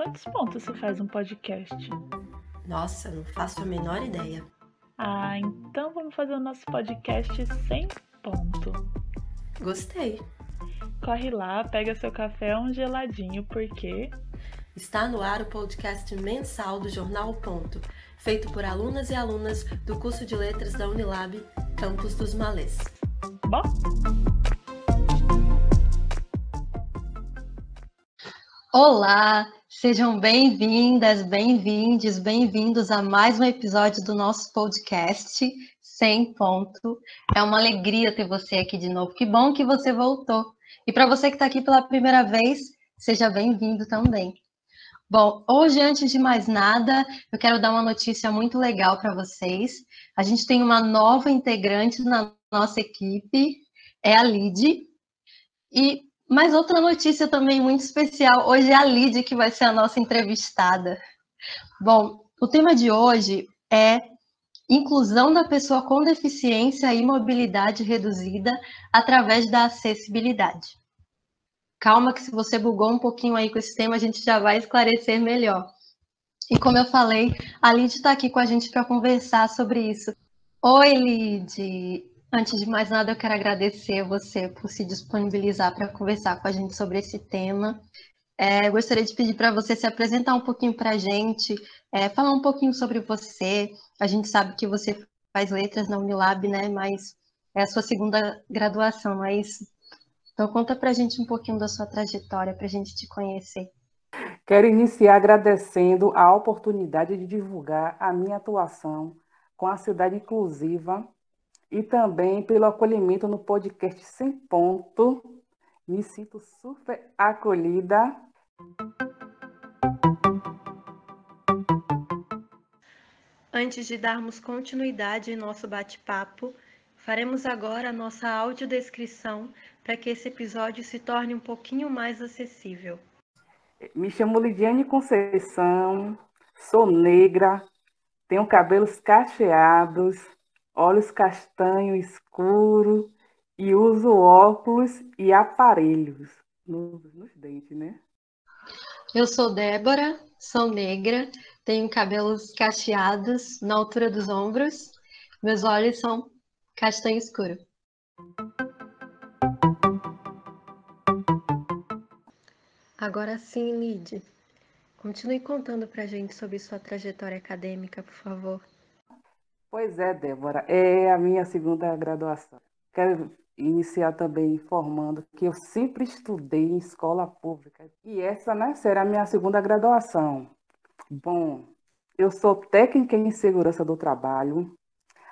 quantos pontos se faz um podcast? Nossa, não faço a menor ideia. Ah, então vamos fazer o nosso podcast sem ponto. Gostei. Corre lá, pega seu café um geladinho, porque Está no ar o podcast mensal do Jornal Ponto, feito por alunas e alunas do curso de letras da Unilab, Campus dos Malês. Bom, Olá, sejam bem-vindas, bem-vindos, bem-vindos a mais um episódio do nosso podcast Sem Ponto. É uma alegria ter você aqui de novo. Que bom que você voltou. E para você que está aqui pela primeira vez, seja bem-vindo também. Bom, hoje, antes de mais nada, eu quero dar uma notícia muito legal para vocês. A gente tem uma nova integrante na nossa equipe, é a Lid. E mais outra notícia também muito especial. Hoje é a Lid que vai ser a nossa entrevistada. Bom, o tema de hoje é inclusão da pessoa com deficiência e mobilidade reduzida através da acessibilidade. Calma que se você bugou um pouquinho aí com esse tema, a gente já vai esclarecer melhor. E como eu falei, a Lid está aqui com a gente para conversar sobre isso. Oi, Lid! Antes de mais nada, eu quero agradecer você por se disponibilizar para conversar com a gente sobre esse tema. É, gostaria de pedir para você se apresentar um pouquinho para a gente, é, falar um pouquinho sobre você. A gente sabe que você faz letras na Unilab, né? Mas é a sua segunda graduação, não é isso? Então conta para a gente um pouquinho da sua trajetória, para a gente te conhecer. Quero iniciar agradecendo a oportunidade de divulgar a minha atuação com a cidade inclusiva e também pelo acolhimento no podcast Sem Ponto. Me sinto super acolhida. Antes de darmos continuidade em nosso bate-papo, faremos agora a nossa audiodescrição para que esse episódio se torne um pouquinho mais acessível. Me chamo Lidiane Conceição, sou negra, tenho cabelos cacheados, olhos castanho escuro e uso óculos e aparelhos nos, nos dentes, né? Eu sou Débora, sou negra, tenho cabelos cacheados na altura dos ombros, meus olhos são castanho escuro. Agora sim, Lid, continue contando pra gente sobre sua trajetória acadêmica, por favor. Pois é, Débora, é a minha segunda graduação. Quero iniciar também informando que eu sempre estudei em escola pública e essa, né, será a minha segunda graduação. Bom, eu sou técnica em segurança do trabalho,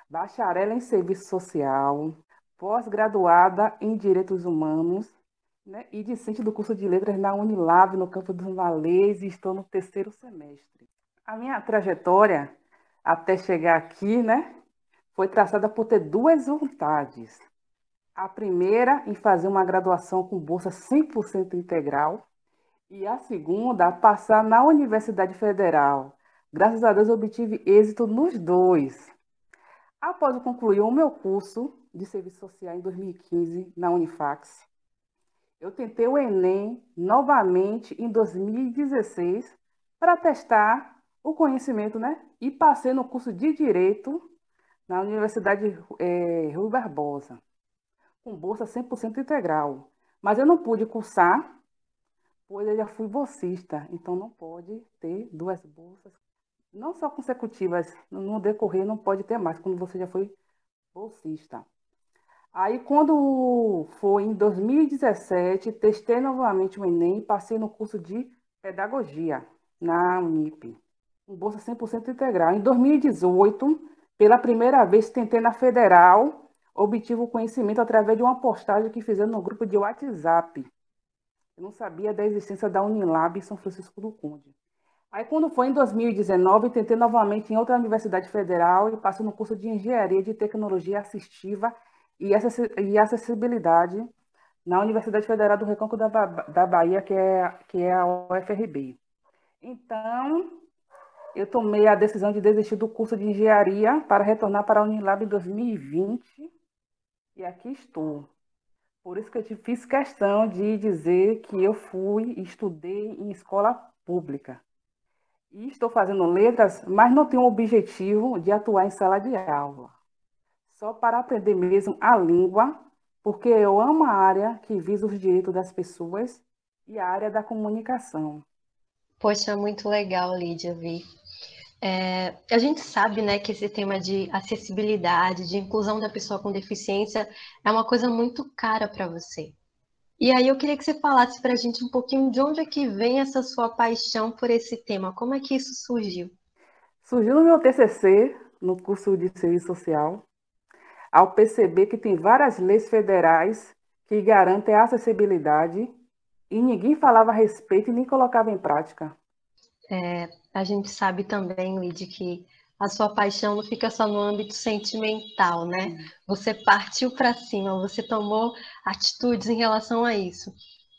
bacharel em serviço social, pós-graduada em direitos humanos né, e discente do curso de letras na Unilab, no campo dos Malês, e estou no terceiro semestre. A minha trajetória até chegar aqui, né, foi traçada por ter duas vontades. A primeira, em fazer uma graduação com bolsa 100% integral, e a segunda, passar na Universidade Federal. Graças a Deus, obtive êxito nos dois. Após concluir o meu curso de serviço social em 2015 na Unifax, eu tentei o Enem novamente em 2016 para testar o conhecimento, né? E passei no curso de Direito na Universidade é, Rui Barbosa, com bolsa 100% integral. Mas eu não pude cursar, pois eu já fui bolsista, então não pode ter duas bolsas, não só consecutivas, no decorrer não pode ter mais, quando você já foi bolsista. Aí, quando foi em 2017, testei novamente o Enem e passei no curso de Pedagogia na Unip com bolsa 100% integral. Em 2018, pela primeira vez, tentei na Federal, obtive o conhecimento através de uma postagem que fizeram no grupo de WhatsApp. Eu não sabia da existência da Unilab em São Francisco do Conde. Aí, quando foi em 2019, tentei novamente em outra universidade federal e passei no curso de Engenharia de Tecnologia Assistiva e Acessibilidade na Universidade Federal do Recôncavo da Bahia, que é, que é a UFRB. Então, eu tomei a decisão de desistir do curso de engenharia para retornar para a Unilab em 2020 e aqui estou. Por isso que eu fiz questão de dizer que eu fui e estudei em escola pública. E estou fazendo letras, mas não tenho o objetivo de atuar em sala de aula. Só para aprender mesmo a língua, porque eu amo a área que visa os direitos das pessoas e a área da comunicação. Poxa, muito legal, Lídia, vi. É, a gente sabe, né, que esse tema de acessibilidade, de inclusão da pessoa com deficiência é uma coisa muito cara para você. E aí eu queria que você falasse para a gente um pouquinho de onde é que vem essa sua paixão por esse tema, como é que isso surgiu? Surgiu no meu TCC, no curso de Serviço Social, ao perceber que tem várias leis federais que garantem a acessibilidade e ninguém falava a respeito e nem colocava em prática. É, a gente sabe também, Lid, que a sua paixão não fica só no âmbito sentimental, né? Você partiu para cima, você tomou atitudes em relação a isso.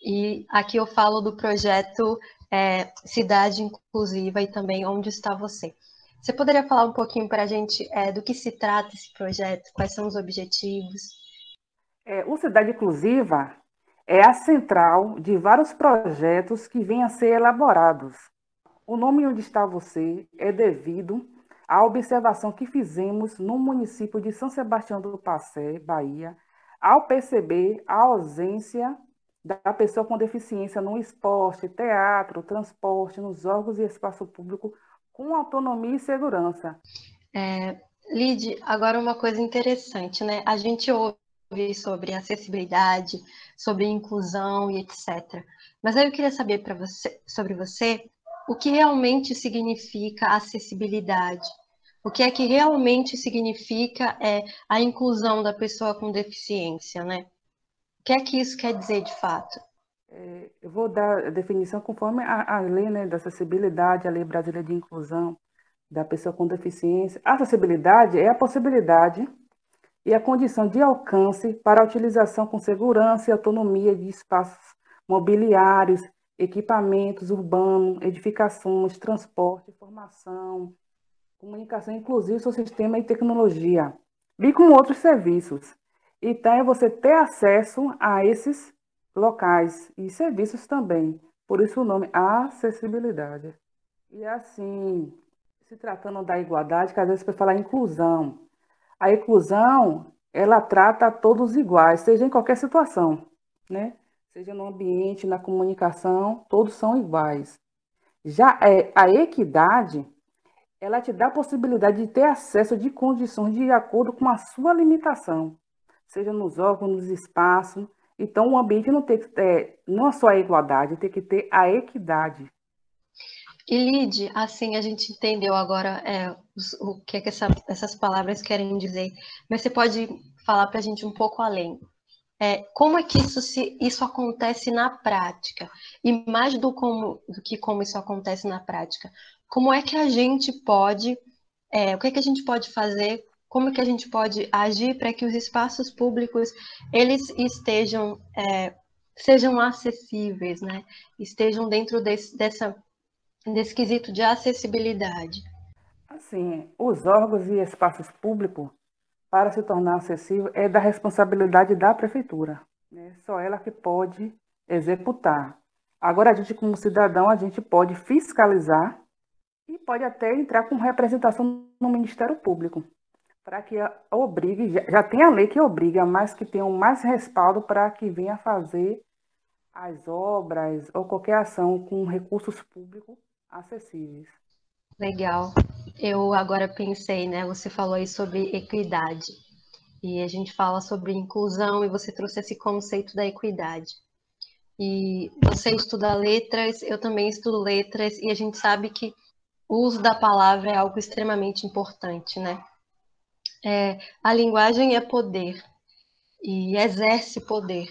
E aqui eu falo do projeto é, Cidade Inclusiva e também Onde Está Você. Você poderia falar um pouquinho para a gente é, do que se trata esse projeto, quais são os objetivos? É, o Cidade Inclusiva é a central de vários projetos que vêm a ser elaborados. O nome Onde Está Você é devido à observação que fizemos no município de São Sebastião do Passé, Bahia, ao perceber a ausência da pessoa com deficiência no esporte, teatro, transporte, nos órgãos e espaço público com autonomia e segurança. É, Lid, agora uma coisa interessante, né? A gente ouve sobre acessibilidade, sobre inclusão e etc. Mas aí eu queria saber para você, sobre você o que realmente significa acessibilidade. O que é que realmente significa é, a inclusão da pessoa com deficiência, né? O que é que isso quer dizer de fato? É, eu vou dar a definição conforme a, a lei né, da acessibilidade, a lei brasileira de inclusão da pessoa com deficiência. A acessibilidade é a possibilidade e a condição de alcance para a utilização com segurança e autonomia de espaços mobiliários, equipamentos urbanos, edificações, transporte, formação, comunicação, inclusive seu sistema e tecnologia, e com outros serviços. Então, é você ter acesso a esses locais e serviços também. Por isso o nome acessibilidade. E assim, se tratando da igualdade, que às vezes vai falar inclusão. A inclusão, ela trata todos iguais, seja em qualquer situação, né? Seja no ambiente, na comunicação, todos são iguais. Já é, a equidade, ela te dá a possibilidade de ter acesso de condições de acordo com a sua limitação, seja nos órgãos, nos espaços, então, o ambiente não tem que ter, não é só a igualdade, tem que ter a equidade. E Lid, assim, a gente entendeu agora é, o que, é que essa, essas palavras querem dizer, mas você pode falar para a gente um pouco além. É, como é que isso, se, isso acontece na prática? E mais do, como, do que como isso acontece na prática, como é que a gente pode, é, o que é que a gente pode fazer como que a gente pode agir para que os espaços públicos eles estejam é, sejam acessíveis, né? Estejam dentro desse, dessa desse quesito de acessibilidade. Assim, os órgãos e espaços públicos para se tornar acessível é da responsabilidade da prefeitura, né? Só ela que pode executar. Agora a gente como cidadão a gente pode fiscalizar e pode até entrar com representação no Ministério Público para que obrigue, já, já tem a lei que obriga, mas que tenham mais respaldo para que venha fazer as obras ou qualquer ação com recursos públicos acessíveis. Legal. Eu agora pensei, né? Você falou aí sobre equidade. E a gente fala sobre inclusão e você trouxe esse conceito da equidade. E você estuda letras, eu também estudo letras, e a gente sabe que o uso da palavra é algo extremamente importante, né? É, a linguagem é poder e exerce poder.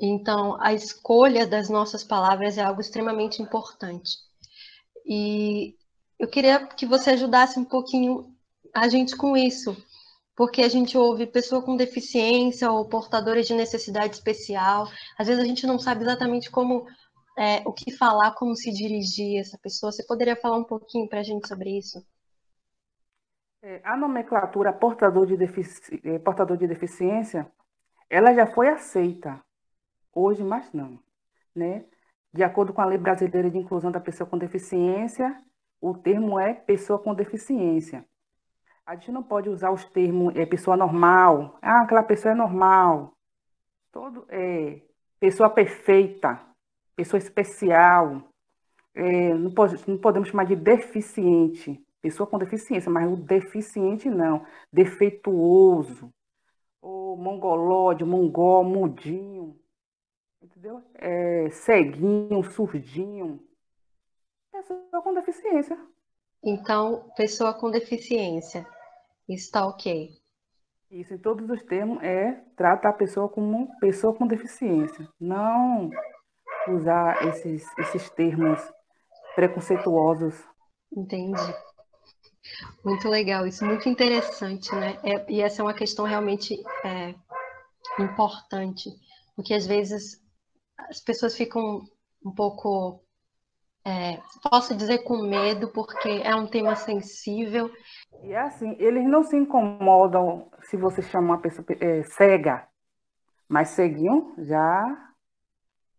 Então, a escolha das nossas palavras é algo extremamente importante. E eu queria que você ajudasse um pouquinho a gente com isso, porque a gente ouve pessoa com deficiência ou portadora de necessidade especial. Às vezes a gente não sabe exatamente como é, o que falar, como se dirigir a essa pessoa. Você poderia falar um pouquinho para a gente sobre isso? É, a nomenclatura portador de, defici... É, portador de deficiência, ela já foi aceita. Hoje, mas não. Né? de acordo com a Lei Brasileira de Inclusão da Pessoa com Deficiência, o termo é pessoa com deficiência. A gente não pode usar os termos é, pessoa normal, ah, aquela pessoa é normal, todo, é, pessoa perfeita, pessoa especial, é, não, pode, não podemos chamar de deficiente, pessoa com deficiência, mas o deficiente não, defeituoso, ou mongolóide, mongol, mudinho, entendeu? É, ceguinho, surdinho, pessoa com deficiência. Então, pessoa com deficiência, está ok. Isso, em todos os termos, é tratar a pessoa como pessoa com deficiência. Não usar esses, esses termos preconceituosos. Entendi. Muito legal, isso muito interessante, né? É, e essa é uma questão realmente é, importante, porque às vezes as pessoas ficam um pouco, é, posso dizer, com medo, porque é um tema sensível. E é assim, eles não se incomodam se você chama uma pessoa é, cega, mas ceguinho já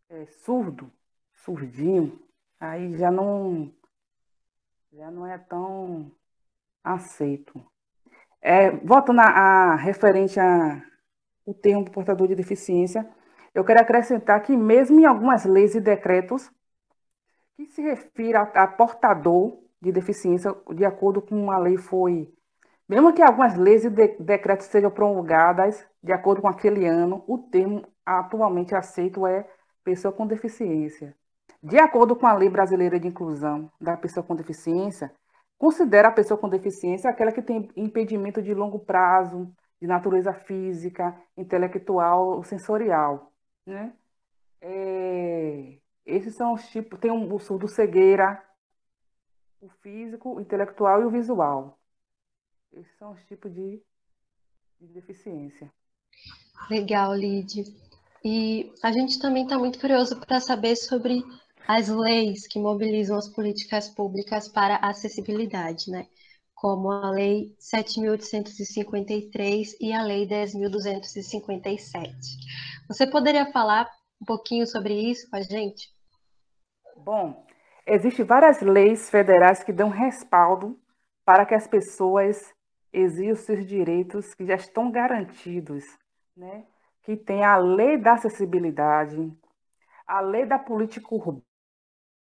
é surdo, surdinho, aí já não já não é tão aceito. É, voltando a, a referente a termo portador de deficiência, eu quero acrescentar que mesmo em algumas leis e decretos que se refira a, a portador de deficiência, de acordo com uma lei foi, mesmo que algumas leis e de, decretos sejam promulgadas de acordo com aquele ano, o termo atualmente aceito é pessoa com deficiência. De acordo com a Lei Brasileira de Inclusão da Pessoa com Deficiência, considera a pessoa com deficiência aquela que tem impedimento de longo prazo, de natureza física, intelectual ou sensorial. Né? É, esses são os tipos, tem um, o surdo cegueira, o físico, o intelectual e o visual. Esses são os tipos de, de deficiência. Legal, Lid. E a gente também está muito curioso para saber sobre as leis que mobilizam as políticas públicas para a acessibilidade, né? como a Lei 7.853 e a Lei 10.257. Você poderia falar um pouquinho sobre isso com a gente? Bom, existem várias leis federais que dão respaldo para que as pessoas exijam seus direitos que já estão garantidos, né? Que tem a Lei da Acessibilidade, a Lei da Política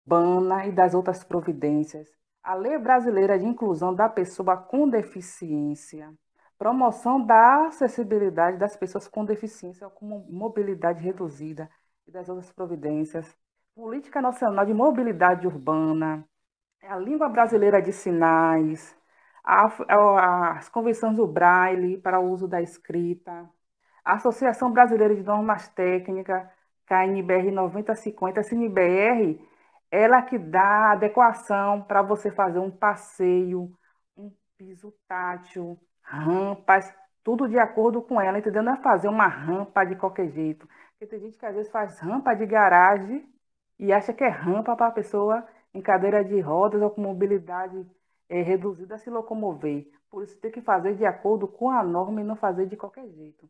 Urbana e das outras providências, a Lei Brasileira de Inclusão da Pessoa com Deficiência, promoção da acessibilidade das pessoas com deficiência ou com mobilidade reduzida e das outras providências, Política Nacional de Mobilidade Urbana, a Língua Brasileira de Sinais, a, as convenções do Braille para o uso da escrita, a Associação Brasileira de Normas Técnicas, KNBR 9050, a CNBR ela que dá adequação para você fazer um passeio, um piso tátil, rampas, tudo de acordo com ela, entendeu? Não é fazer uma rampa de qualquer jeito. Porque tem gente que às vezes faz rampa de garagem e acha que é rampa para a pessoa em cadeira de rodas ou com mobilidade é, reduzida se locomover. Por isso tem que fazer de acordo com a norma e não fazer de qualquer jeito.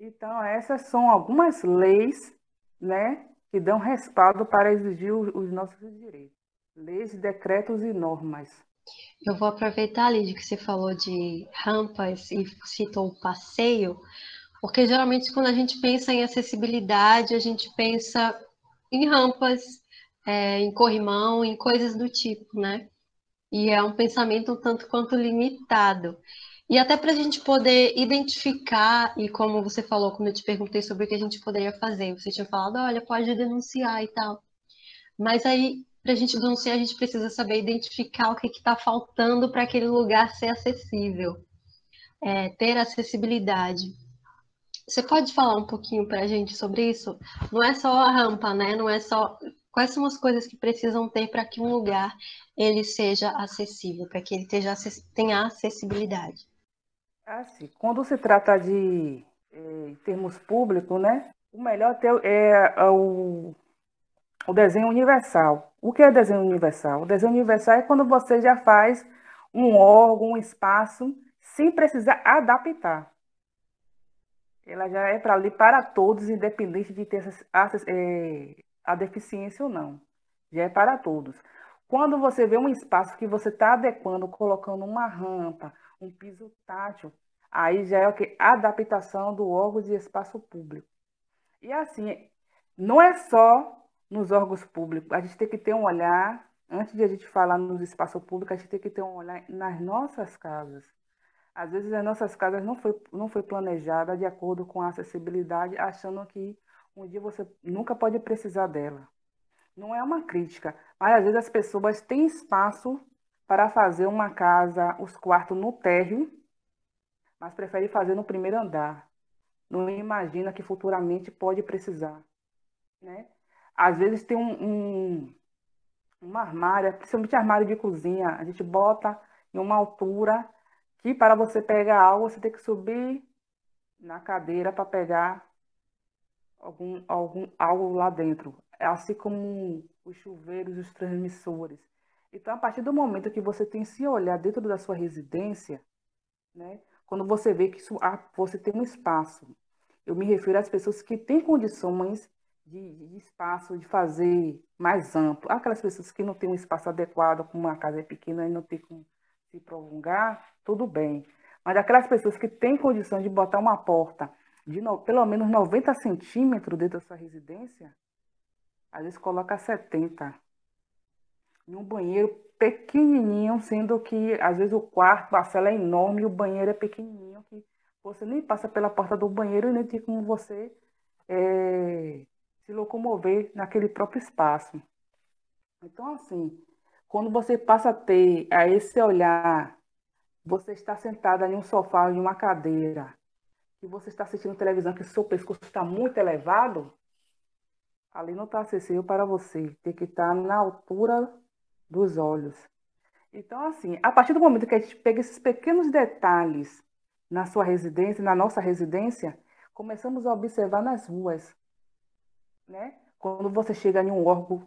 Então, essas são algumas leis né, que dão respaldo para exigir os nossos direitos. Leis, decretos e normas. Eu vou aproveitar, Lídia, que você falou de rampas e citou o passeio, porque geralmente quando a gente pensa em acessibilidade, a gente pensa em rampas, é, em corrimão, em coisas do tipo, né? E é um pensamento um tanto quanto limitado. E até para a gente poder identificar, e como você falou, quando eu te perguntei sobre o que a gente poderia fazer, você tinha falado, olha, pode denunciar e tal. Mas aí, para a gente denunciar, a gente precisa saber identificar o que está faltando para aquele lugar ser acessível, é, ter acessibilidade. Você pode falar um pouquinho para a gente sobre isso? Não é só a rampa, né? Não é só quais são as coisas que precisam ter para que um lugar ele seja acessível, para que ele tenha acessibilidade. Assim, quando se trata de eh, termos públicos, né, o melhor é, é o, o desenho universal. O que é desenho universal? O desenho universal é quando você já faz um órgão, um espaço, sem precisar adaptar. Ela já é para ali para todos, independente de ter é, a deficiência ou não. Já é para todos. Quando você vê um espaço que você está adequando, colocando uma rampa, um piso tátil, aí já é o que? Adaptação do órgão de espaço público. E assim, não é só nos órgãos públicos, a gente tem que ter um olhar, antes de a gente falar nos espaços públicos, a gente tem que ter um olhar nas nossas casas. Às vezes as nossas casas não foi, não foi planejada de acordo com a acessibilidade, achando que um dia você nunca pode precisar dela. Não é uma crítica, mas às vezes as pessoas têm espaço para fazer uma casa, os quartos no térreo, mas preferem fazer no primeiro andar. Não imagina que futuramente pode precisar. Né? Às vezes tem um, um, uma armário, principalmente armário de cozinha, a gente bota em uma altura que para você pegar algo, você tem que subir na cadeira para pegar algum, algum, algo lá dentro. É assim como os chuveiros, os transmissores. Então, a partir do momento que você tem se olhar dentro da sua residência, né, quando você vê que isso, ah, você tem um espaço, eu me refiro às pessoas que têm condições de, de, espaço, de fazer mais amplo. Aquelas pessoas que não têm um espaço adequado, como uma casa é pequena e não tem como se prolongar, tudo bem. Mas aquelas pessoas que têm condições de botar uma porta de no, pelo menos 90 centímetros dentro da sua residência, às vezes coloca 70. E um banheiro pequenininho, sendo que às vezes o quarto, a cela é enorme e o banheiro é pequenininho, que você nem passa pela porta do banheiro e nem tem como você é, se locomover naquele próprio espaço. Então, assim, quando você passa a ter a esse olhar, você está sentada em um sofá, em uma cadeira, que você está assistindo televisão, que seu pescoço está muito elevado, ali não está acessível para você. Tem que estar na altura dos olhos. Então, assim, a partir do momento que a gente pega esses pequenos detalhes na sua residência, na nossa residência, começamos a observar nas ruas, né? Quando você chega em um órgão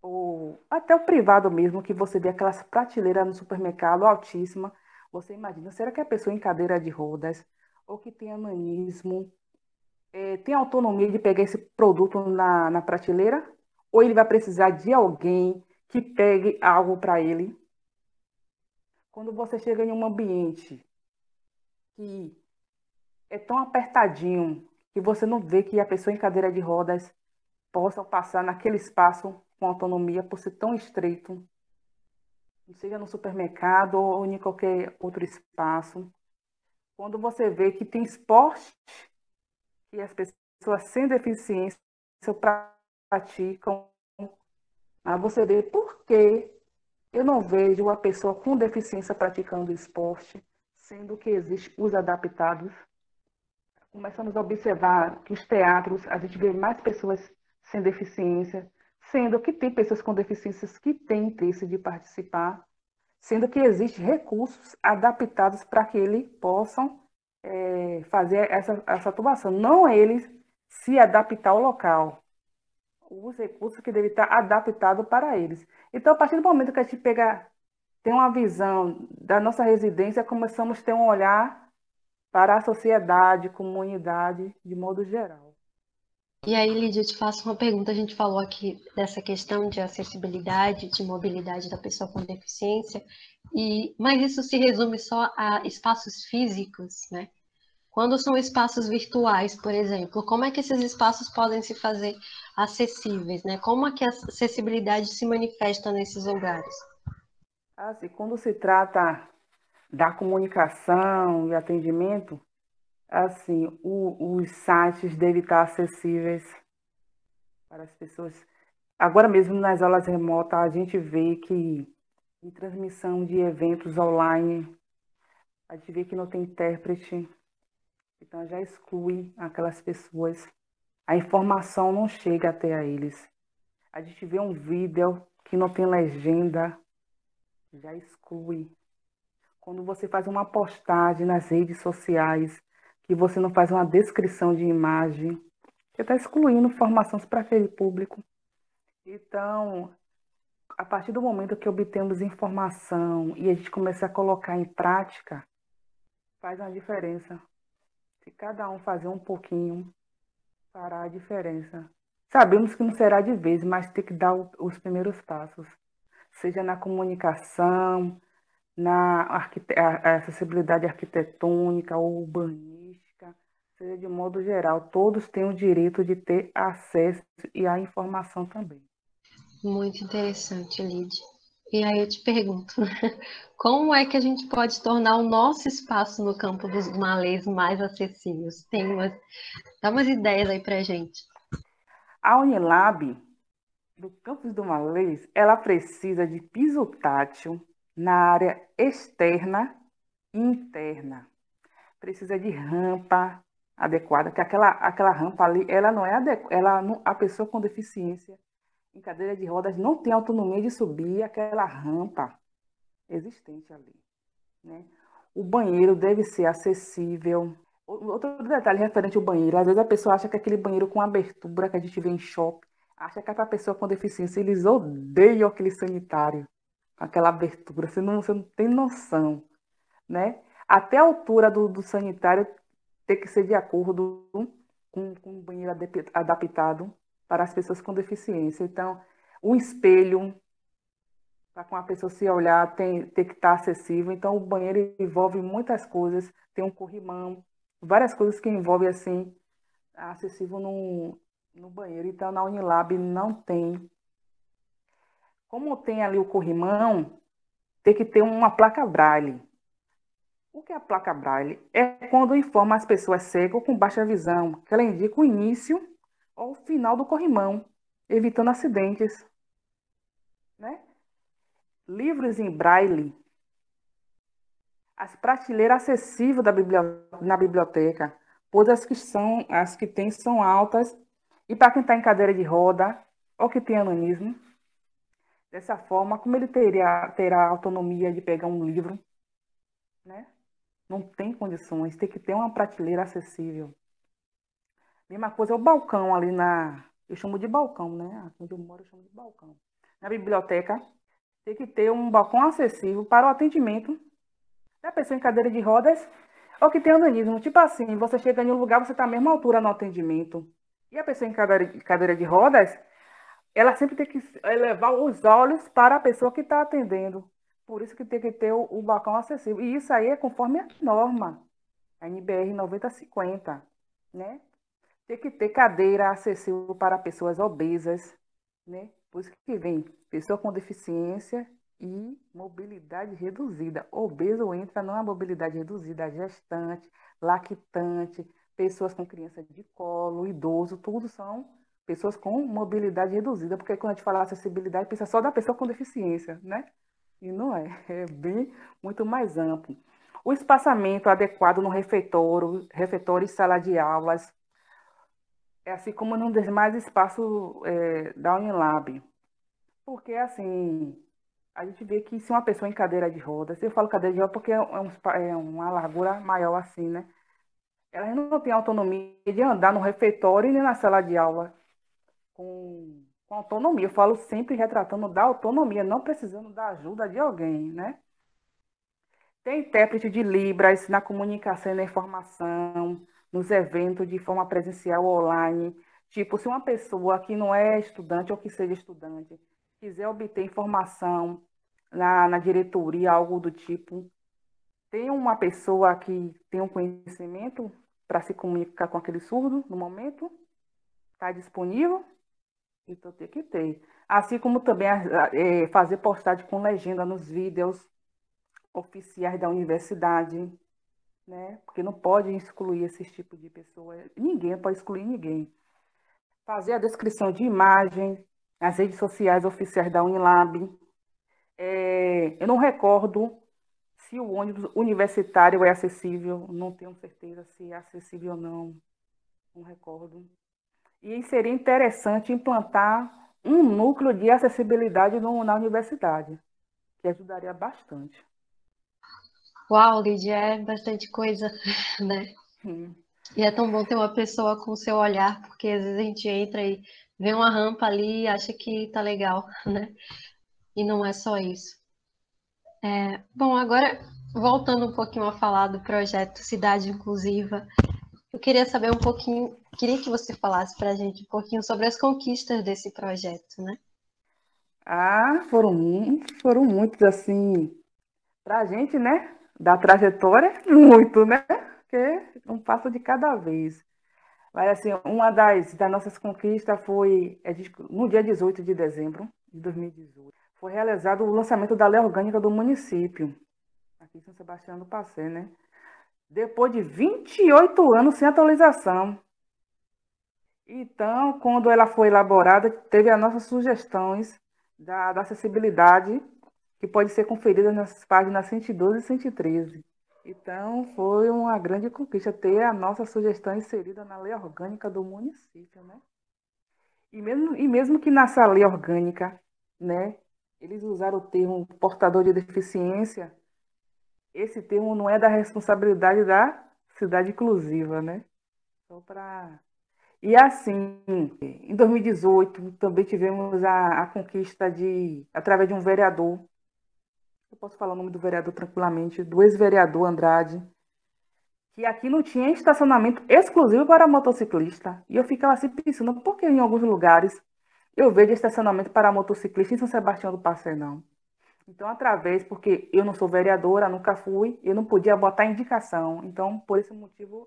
ou até o privado mesmo, que você vê aquelas prateleiras no supermercado altíssima, você imagina, será que a pessoa em cadeira de rodas, ou que tem ananismo, é, tem autonomia de pegar esse produto na, na prateleira? Ou ele vai precisar de alguém que pegue algo para ele? Quando você chega em um ambiente que é tão apertadinho que você não vê que a pessoa em cadeira de rodas possa passar naquele espaço com autonomia por ser tão estreito, seja no supermercado ou em qualquer outro espaço. Quando você vê que tem esporte que as pessoas sem deficiência praticam, você vê por que eu não vejo uma pessoa com deficiência praticando esporte, sendo que existem os adaptados. Começamos a observar que os teatros, a gente vê mais pessoas sem deficiência, sendo que tem pessoas com deficiências que têm interesse de participar, sendo que existem recursos adaptados para que eles possam é, fazer essa, essa atuação, não eles se adaptar ao local. Os recursos que devem estar adaptados para eles. Então, a partir do momento que a gente pega, tem uma visão da nossa residência, começamos a ter um olhar para a sociedade, comunidade, de modo geral. E aí, Lídia, eu te faço uma pergunta. A gente falou aqui dessa questão de acessibilidade, de mobilidade da pessoa com deficiência, e mas isso se resume só a espaços físicos, né? Quando são espaços virtuais, por exemplo, como é que esses espaços podem se fazer acessíveis, né? Como é que a acessibilidade se manifesta nesses lugares? Assim, quando se trata da comunicação e atendimento, assim, o, os sites devem estar acessíveis para as pessoas. Agora mesmo nas aulas remotas, a gente vê que em transmissão de eventos online, a gente vê que não tem intérprete, então já exclui aquelas pessoas. A informação não chega até a eles. A gente vê um vídeo que não tem legenda, já exclui. Quando você faz uma postagem nas redes sociais, que você não faz uma descrição de imagem, você está excluindo informações para aquele público. Então, a partir do momento que obtemos informação e a gente começa a colocar em prática, faz uma diferença. Se cada um fazer um pouquinho, fará a diferença. Sabemos que não será de vez, mas tem que dar os primeiros passos, seja na comunicação, na acessibilidade arquitetônica ou urbanística, seja de modo geral, todos têm o direito de ter acesso e a informação também. Muito interessante, Lídia. E aí eu te pergunto, como é que a gente pode tornar o nosso espaço no campo dos malês mais acessível? Tem umas, dá umas ideias aí pra gente. A Unilab do campus do Malês, ela precisa de piso tátil na área externa e interna. Precisa de rampa adequada, que aquela, aquela rampa ali, ela não é adequada, ela não, a pessoa com deficiência em cadeira de rodas não tem autonomia de subir aquela rampa existente ali. Né? O banheiro deve ser acessível. Outro detalhe referente ao banheiro, às vezes a pessoa acha que aquele banheiro com abertura que a gente vê em shopping, acha que é para pessoa com deficiência, eles odeiam aquele sanitário, aquela abertura, você não, você não tem noção, né? Até a altura do, do sanitário tem que ser de acordo com, com o banheiro adaptado para as pessoas com deficiência. Então, o espelho, para a pessoa se olhar, tem, tem que estar acessível. Então, o banheiro envolve muitas coisas, tem um corrimão, várias coisas que envolvem, assim, acessível no, no banheiro. Então, na Unilab não tem. Como tem ali o corrimão, tem que ter uma placa braille. O que é a placa braille? É quando informa as pessoas cegas com baixa visão, que ela indica o início ao final do corrimão, evitando acidentes. Né? Livros em braille. As prateleiras acessíveis da na biblioteca, pois as que, são, as que tem são altas e para quem está em cadeira de roda ou que tem ananismo. Dessa forma, como ele teria, terá autonomia de pegar um livro, né? Não tem condições, tem que ter uma prateleira acessível. Mesma coisa é o balcão ali na. Eu chamo de balcão, né? Aqui onde eu moro eu chamo de balcão. Na biblioteca, tem que ter um balcão acessível para o atendimento da pessoa em cadeira de rodas ou que tem andanismo. Tipo assim, você chega em um lugar, você está à mesma altura no atendimento. E a pessoa em cadeira, de rodas, ela sempre tem que elevar os olhos para a pessoa que está atendendo. Por isso que tem que ter o, o balcão acessível. E isso aí é conforme a norma, a NBR 9050, né? Tem que ter cadeira acessível para pessoas obesas, né? Por isso que vem pessoa com deficiência e mobilidade reduzida. Obeso entra numa mobilidade reduzida, gestante, lactante, pessoas com criança de colo, idoso, tudo são pessoas com mobilidade reduzida, porque quando a gente fala acessibilidade, pensa só da pessoa com deficiência, né? E não é, é bem muito mais amplo. O espaçamento adequado no refeitório, refeitório e sala de aulas, é assim como num dos mais espaços é, da Unilab. Porque, assim, a gente vê que se uma pessoa em cadeira de rodas, eu falo cadeira de rodas porque é, um, é uma largura maior assim, né? Ela não tem autonomia de andar no refeitório nem na sala de aula com, com autonomia. Eu falo sempre retratando da autonomia, não precisando da ajuda de alguém, né? Tem intérprete de Libras na comunicação e na informação, nos eventos de forma presencial ou online. Tipo, se uma pessoa que não é estudante ou que seja estudante quiser obter informação na, na diretoria, algo do tipo, tem uma pessoa que tem um conhecimento para se comunicar com aquele surdo no momento? Está disponível? Então tem que ter. Assim como também é, fazer postagem com legenda nos vídeos oficiais da universidade né? Porque não pode excluir esse tipo de pessoa. Ninguém pode excluir ninguém. Fazer a descrição de imagem nas redes sociais oficiais da Unilab. É, eu não recordo se o ônibus universitário é acessível, não tenho certeza se é acessível ou não, não recordo. E seria interessante implantar um núcleo de acessibilidade no, na universidade, que ajudaria bastante. Uau, Lídia, é bastante coisa, né? Hum. E é tão bom ter uma pessoa com o seu olhar, porque às vezes a gente entra e vê uma rampa ali e acha que tá legal, né? E não é só isso. É, bom, agora voltando um pouquinho a falar do projeto Cidade Inclusiva, Eu queria saber um pouquinho, queria que você falasse para a gente um pouquinho sobre as conquistas desse projeto, né? Ah, foram, foram muitos, assim, para a gente, né? Da trajetória, muito, né? Porque um passo de cada vez. Mas, assim, uma das, das nossas conquistas foi no dia 18 de dezembro de 2018. Foi realizado o lançamento da lei orgânica do município, aqui em São Sebastião do Passé, né? Depois de 28 anos sem atualização. Então, quando ela foi elaborada, teve as nossas sugestões da, da acessibilidade, que pode ser conferida nas páginas 112 e 113. Então, foi uma grande conquista ter a nossa sugestão inserida na lei orgânica do município, né? E mesmo, e mesmo que nessa lei orgânica, né, eles usaram o termo portador de deficiência, esse termo não é da responsabilidade da cidade inclusiva, né? Só para e assim, em 2018 também tivemos a, a conquista de através de um vereador eu posso falar o nome do vereador tranquilamente, do ex-vereador Andrade, que aqui não tinha estacionamento exclusivo para motociclista. E eu ficava assim pensando, por que em alguns lugares eu vejo estacionamento para motociclista em São Sebastião do Passé, não? Então, através, porque eu não sou vereadora, nunca fui, eu não podia botar indicação. Então, por esse motivo,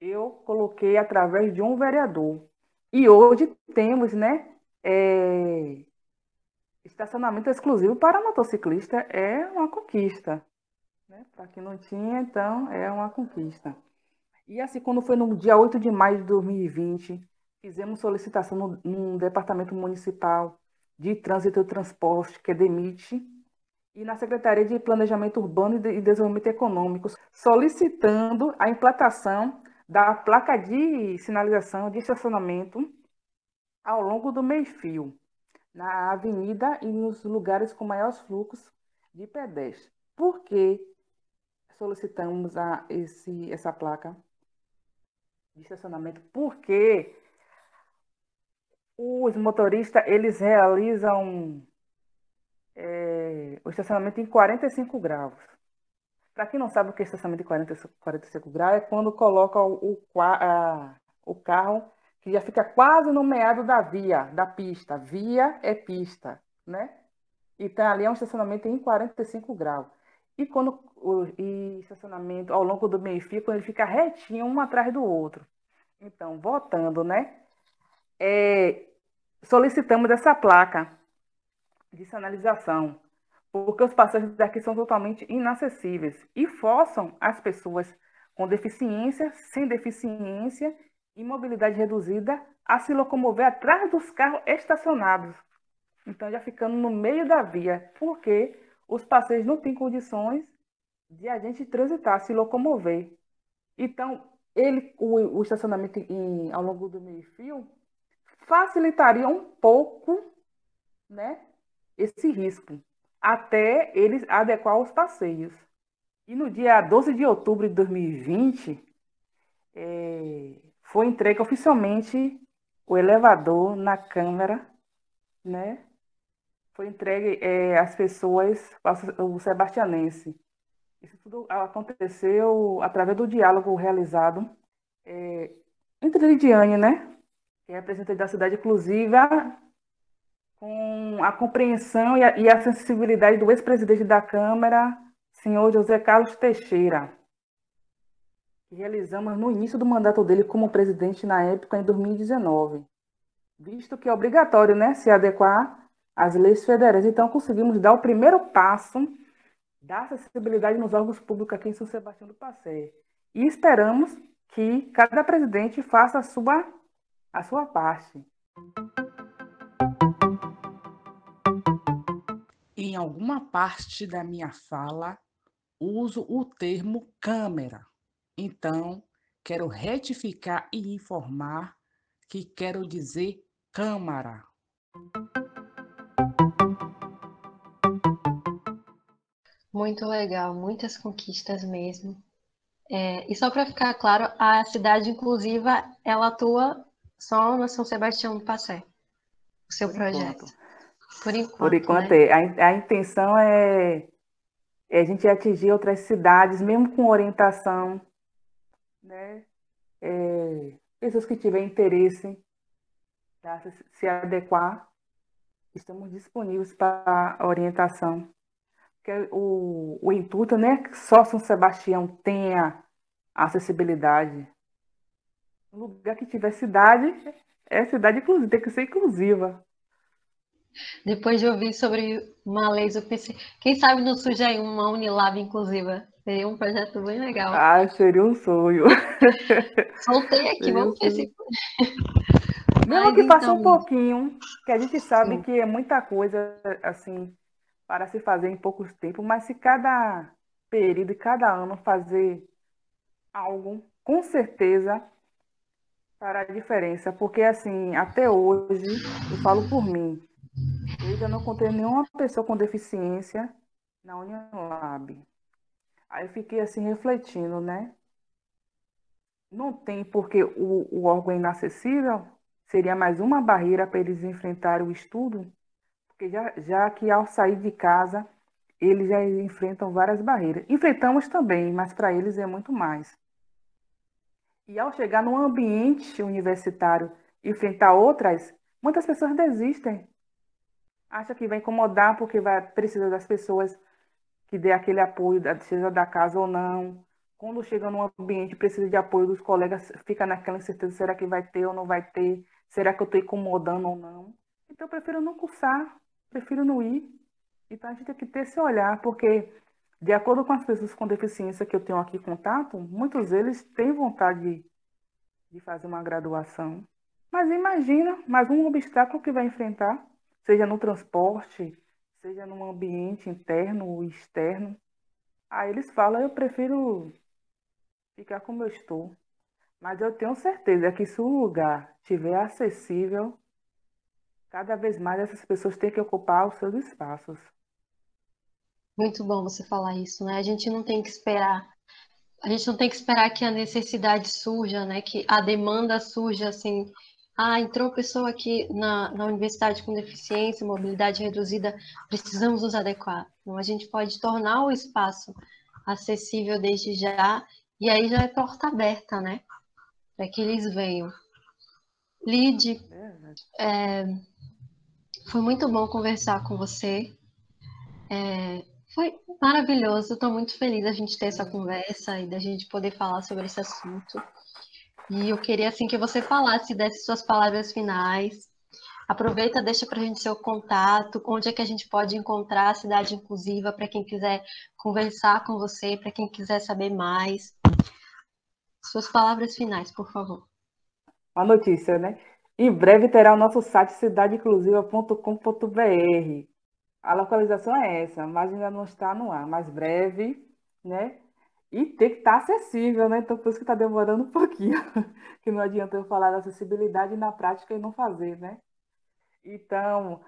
eu coloquei através de um vereador. E hoje temos, né, é, Estacionamento exclusivo para motociclista é uma conquista. Né? Para quem não tinha, então, é uma conquista. E assim, quando foi no dia 8 de maio de 2020, fizemos solicitação no, no Departamento Municipal de Trânsito e Transporte, que é DEMIT, e na Secretaria de Planejamento Urbano e Desenvolvimento Econômico, solicitando a implantação da placa de sinalização de estacionamento ao longo do meio-fio na avenida e nos lugares com maiores fluxos de pedestres. Por que solicitamos a esse, essa placa de estacionamento? Porque os motoristas eles realizam é, o estacionamento em 45 graus. Para quem não sabe o que é estacionamento em 40, 45 graus, é quando coloca o, o, a, o carro que já fica quase no meado da via, da pista. Via é pista, né? Então, ali é um estacionamento em 45 graus. E quando o e estacionamento ao longo do meio-fio, quando ele fica retinho um atrás do outro. Então, voltando, né? É, solicitamos essa placa de sinalização, porque os passeios daqui são totalmente inacessíveis e forçam as pessoas com deficiência, sem deficiência e mobilidade reduzida a se locomover atrás dos carros estacionados. Então, já ficando no meio da via, porque os passeios não têm condições de a gente transitar, se locomover. Então, ele, o, o estacionamento em, ao longo do meio-fio facilitaria um pouco né, esse risco, até eles adequar os passeios. E no dia 12 de outubro de 2020, é, foi entregue oficialmente o elevador na Câmara, né? Foi entregue é, às pessoas, o sebastianense. Isso tudo aconteceu através do diálogo realizado é, entre Lidiane, né? Que é representante da cidade inclusiva, com a compreensão e a, e a sensibilidade do ex-presidente da Câmara, senhor José Carlos Teixeira que realizamos no início do mandato dele como presidente na época, em 2019, visto que é obrigatório né, se adequar às leis federais. Então, conseguimos dar o primeiro passo da acessibilidade nos órgãos públicos aqui em São Sebastião do Passé. E esperamos que cada presidente faça a sua, a sua parte. Em alguma parte da minha fala, uso o termo câmera então, quero retificar e informar que quero dizer Câmara. Muito legal, muitas conquistas mesmo. É, e só para ficar claro, a cidade inclusiva ela atua só no São Sebastião do Passé, o seu Por projeto. Enquanto. Por enquanto. Por enquanto né? é. A, a intenção é, é a gente atingir outras cidades, mesmo com orientação né, é, pessoas que tiverem interesse tá, se adequar, estamos disponíveis para orientação. Porque o, o intuito não é que só São Sebastião tenha acessibilidade. No lugar que tiver cidade, é cidade inclusiva, tem que ser inclusiva. Depois de ouvir sobre uma laser, pensei, quem sabe não surge aí uma Unilab inclusiva? Seria um projeto bem legal. Ah, seria um sonho. Soltei aqui, seria vamos ver se. Mesmo que passe então... um pouquinho, que a gente sabe Sim. que é muita coisa, assim, para se fazer em poucos tempos, mas se cada período e cada ano fazer algo, com certeza fará diferença, porque assim, até hoje, eu falo por mim, eu ainda não encontrei nenhuma pessoa com deficiência na União Lab. Aí eu fiquei assim refletindo, né? Não tem porque o, o órgão inacessível, seria mais uma barreira para eles enfrentarem o estudo, porque já, já que ao sair de casa, eles já enfrentam várias barreiras. Enfrentamos também, mas para eles é muito mais. E ao chegar no ambiente universitário e enfrentar outras, muitas pessoas desistem. Acha que vai incomodar porque vai precisa das pessoas que dê aquele apoio, seja da casa ou não. Quando chega num ambiente precisa de apoio dos colegas, fica naquela incerteza, será que vai ter ou não vai ter? Será que eu estou incomodando ou não? Então eu prefiro não cursar, prefiro não ir. Então a gente tem que ter esse olhar, porque de acordo com as pessoas com deficiência que eu tenho aqui contato, muitos deles têm vontade de, de fazer uma graduação. Mas imagina mais um obstáculo que vai enfrentar, seja no transporte, seja num ambiente interno ou externo. Aí eles falam, eu prefiro ficar como eu estou. Mas eu tenho certeza que se o lugar estiver acessível, cada vez mais essas pessoas têm que ocupar os seus espaços. Muito bom você falar isso, né? A gente não tem que esperar, a gente não tem que esperar que a necessidade surja, né? Que a demanda surja assim. Ah, entrou pessoa aqui na, na universidade com deficiência, mobilidade reduzida, precisamos nos adequar. Então, a gente pode tornar o espaço acessível desde já, e aí já é porta aberta, né? Para que eles venham. Lid, é, foi muito bom conversar com você. É, foi maravilhoso, estou muito feliz da gente ter essa conversa e da gente poder falar sobre esse assunto. E eu queria assim que você falasse, desse suas palavras finais. Aproveita, deixa para a gente seu contato, onde é que a gente pode encontrar a cidade inclusiva para quem quiser conversar com você, para quem quiser saber mais. Suas palavras finais, por favor. Uma notícia, né? Em breve terá o nosso site cidadeinclusiva.com.br. A localização é essa, mas ainda não está no ar. Mais breve, né? E tem que estar acessível, né? Então, por isso que está demorando um pouquinho. que não adianta eu falar da acessibilidade na prática e não fazer, né? Então,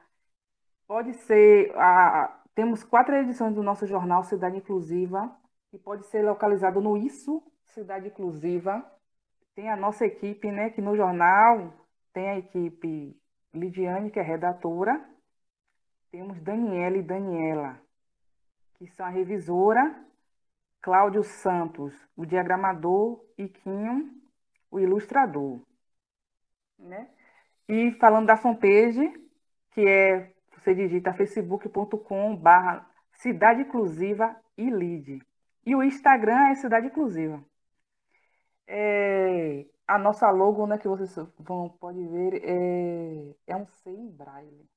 pode ser. A, temos quatro edições do nosso jornal Cidade Inclusiva, que pode ser localizado no Isso Cidade Inclusiva. Tem a nossa equipe, né? Que no jornal tem a equipe Lidiane, que é redatora. Temos Daniela e Daniela, que são a revisora. Cláudio Santos, o diagramador. E Quinho, o ilustrador. Né? E falando da fanpage, que é, você digita facebook.com barra Cidade Inclusiva e Lide. E o Instagram é Cidade Inclusiva. É, a nossa logo, né, que vocês vão, pode ver, é, é um C em braille.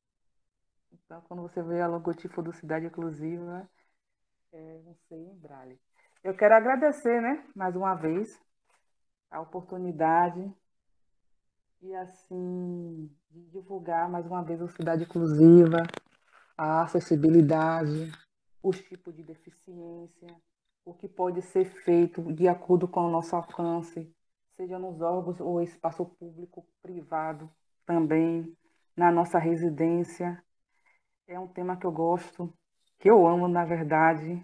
Então, quando você vê a logotipo do Cidade Inclusiva, é um C em braille. Eu quero agradecer, né, mais uma vez, a oportunidade e, assim, divulgar mais uma vez a Cidade Inclusiva, a acessibilidade, os tipos de deficiência, o que pode ser feito de acordo com o nosso alcance, seja nos órgãos ou espaço público, privado também, na nossa residência. É um tema que eu gosto, que eu amo, na verdade,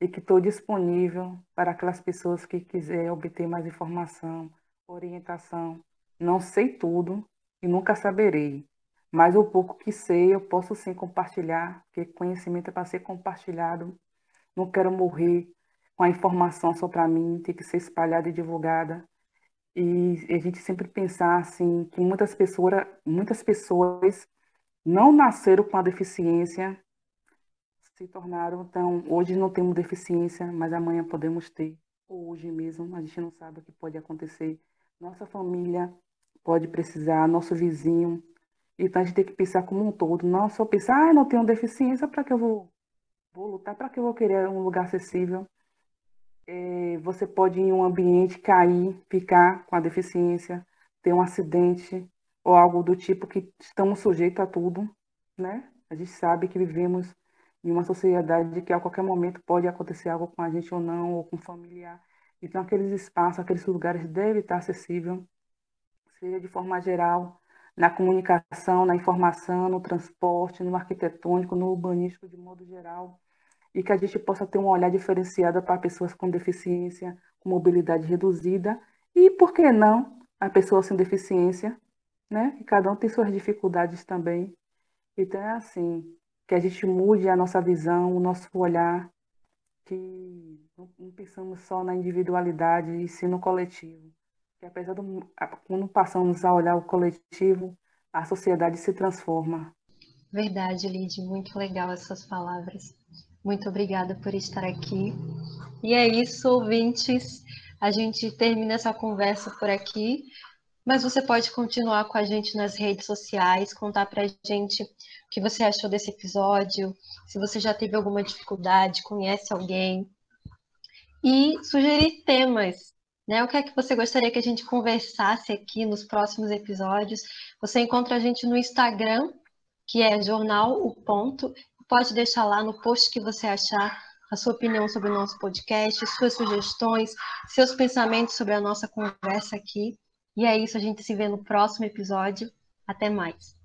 e que estou disponível para aquelas pessoas que quiserem obter mais informação, orientação. Não sei tudo e nunca saberei, mas o pouco que sei eu posso sim compartilhar, porque conhecimento é para ser compartilhado. Não quero morrer com a informação só para mim, tem que ser espalhada e divulgada. E a gente sempre pensar assim que muitas pessoas, muitas pessoas não nasceram com a deficiência, se tornaram, então, hoje não temos deficiência, mas amanhã podemos ter, ou hoje mesmo, a gente não sabe o que pode acontecer. Nossa família pode precisar, nosso vizinho. Então a gente tem que pensar como um todo, não só pensar, ah, não tenho deficiência, para que eu vou, vou lutar, para que eu vou querer um lugar acessível é, você pode em um ambiente cair, ficar com a deficiência, ter um acidente ou algo do tipo que estamos sujeitos a tudo, né? A gente sabe que vivemos em uma sociedade que a qualquer momento pode acontecer algo com a gente ou não, ou com um familiar. Então, aqueles espaços, aqueles lugares devem estar acessíveis, seja de forma geral, na comunicação, na informação, no transporte, no arquitetônico, no urbanístico, de modo geral e que a gente possa ter um olhar diferenciado para pessoas com deficiência, com mobilidade reduzida e, por que não, a pessoa sem deficiência, né? E cada um tem suas dificuldades também. Então é assim, que a gente mude a nossa visão, o nosso olhar, que não pensamos só na individualidade e sim no coletivo. Que apesar do quando passamos a olhar o coletivo, a sociedade se transforma. Verdade, Lid, muito legal essas palavras. Muito obrigada por estar aqui. E é isso, ouvintes. A gente termina essa conversa por aqui, mas você pode continuar com a gente nas redes sociais, contar para a gente o que você achou desse episódio, se você já teve alguma dificuldade, conhece alguém, e sugerir temas. Né? O que é que você gostaria que a gente conversasse aqui nos próximos episódios? Você encontra a gente no Instagram, que é Jornal O Ponto, Pode deixar lá no post que você achar a sua opinião sobre o nosso podcast, suas sugestões, seus pensamentos sobre a nossa conversa aqui. E é isso, a gente se vê no próximo episódio. Até mais.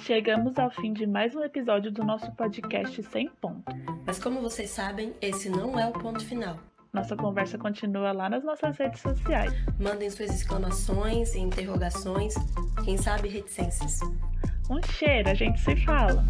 Chegamos ao fim de mais um episódio do nosso podcast Sem Ponto. Mas como vocês sabem, esse não é o ponto final. Nossa conversa continua lá nas nossas redes sociais. Mandem suas exclamações e interrogações, quem sabe reticências. Um cheiro, a gente se fala.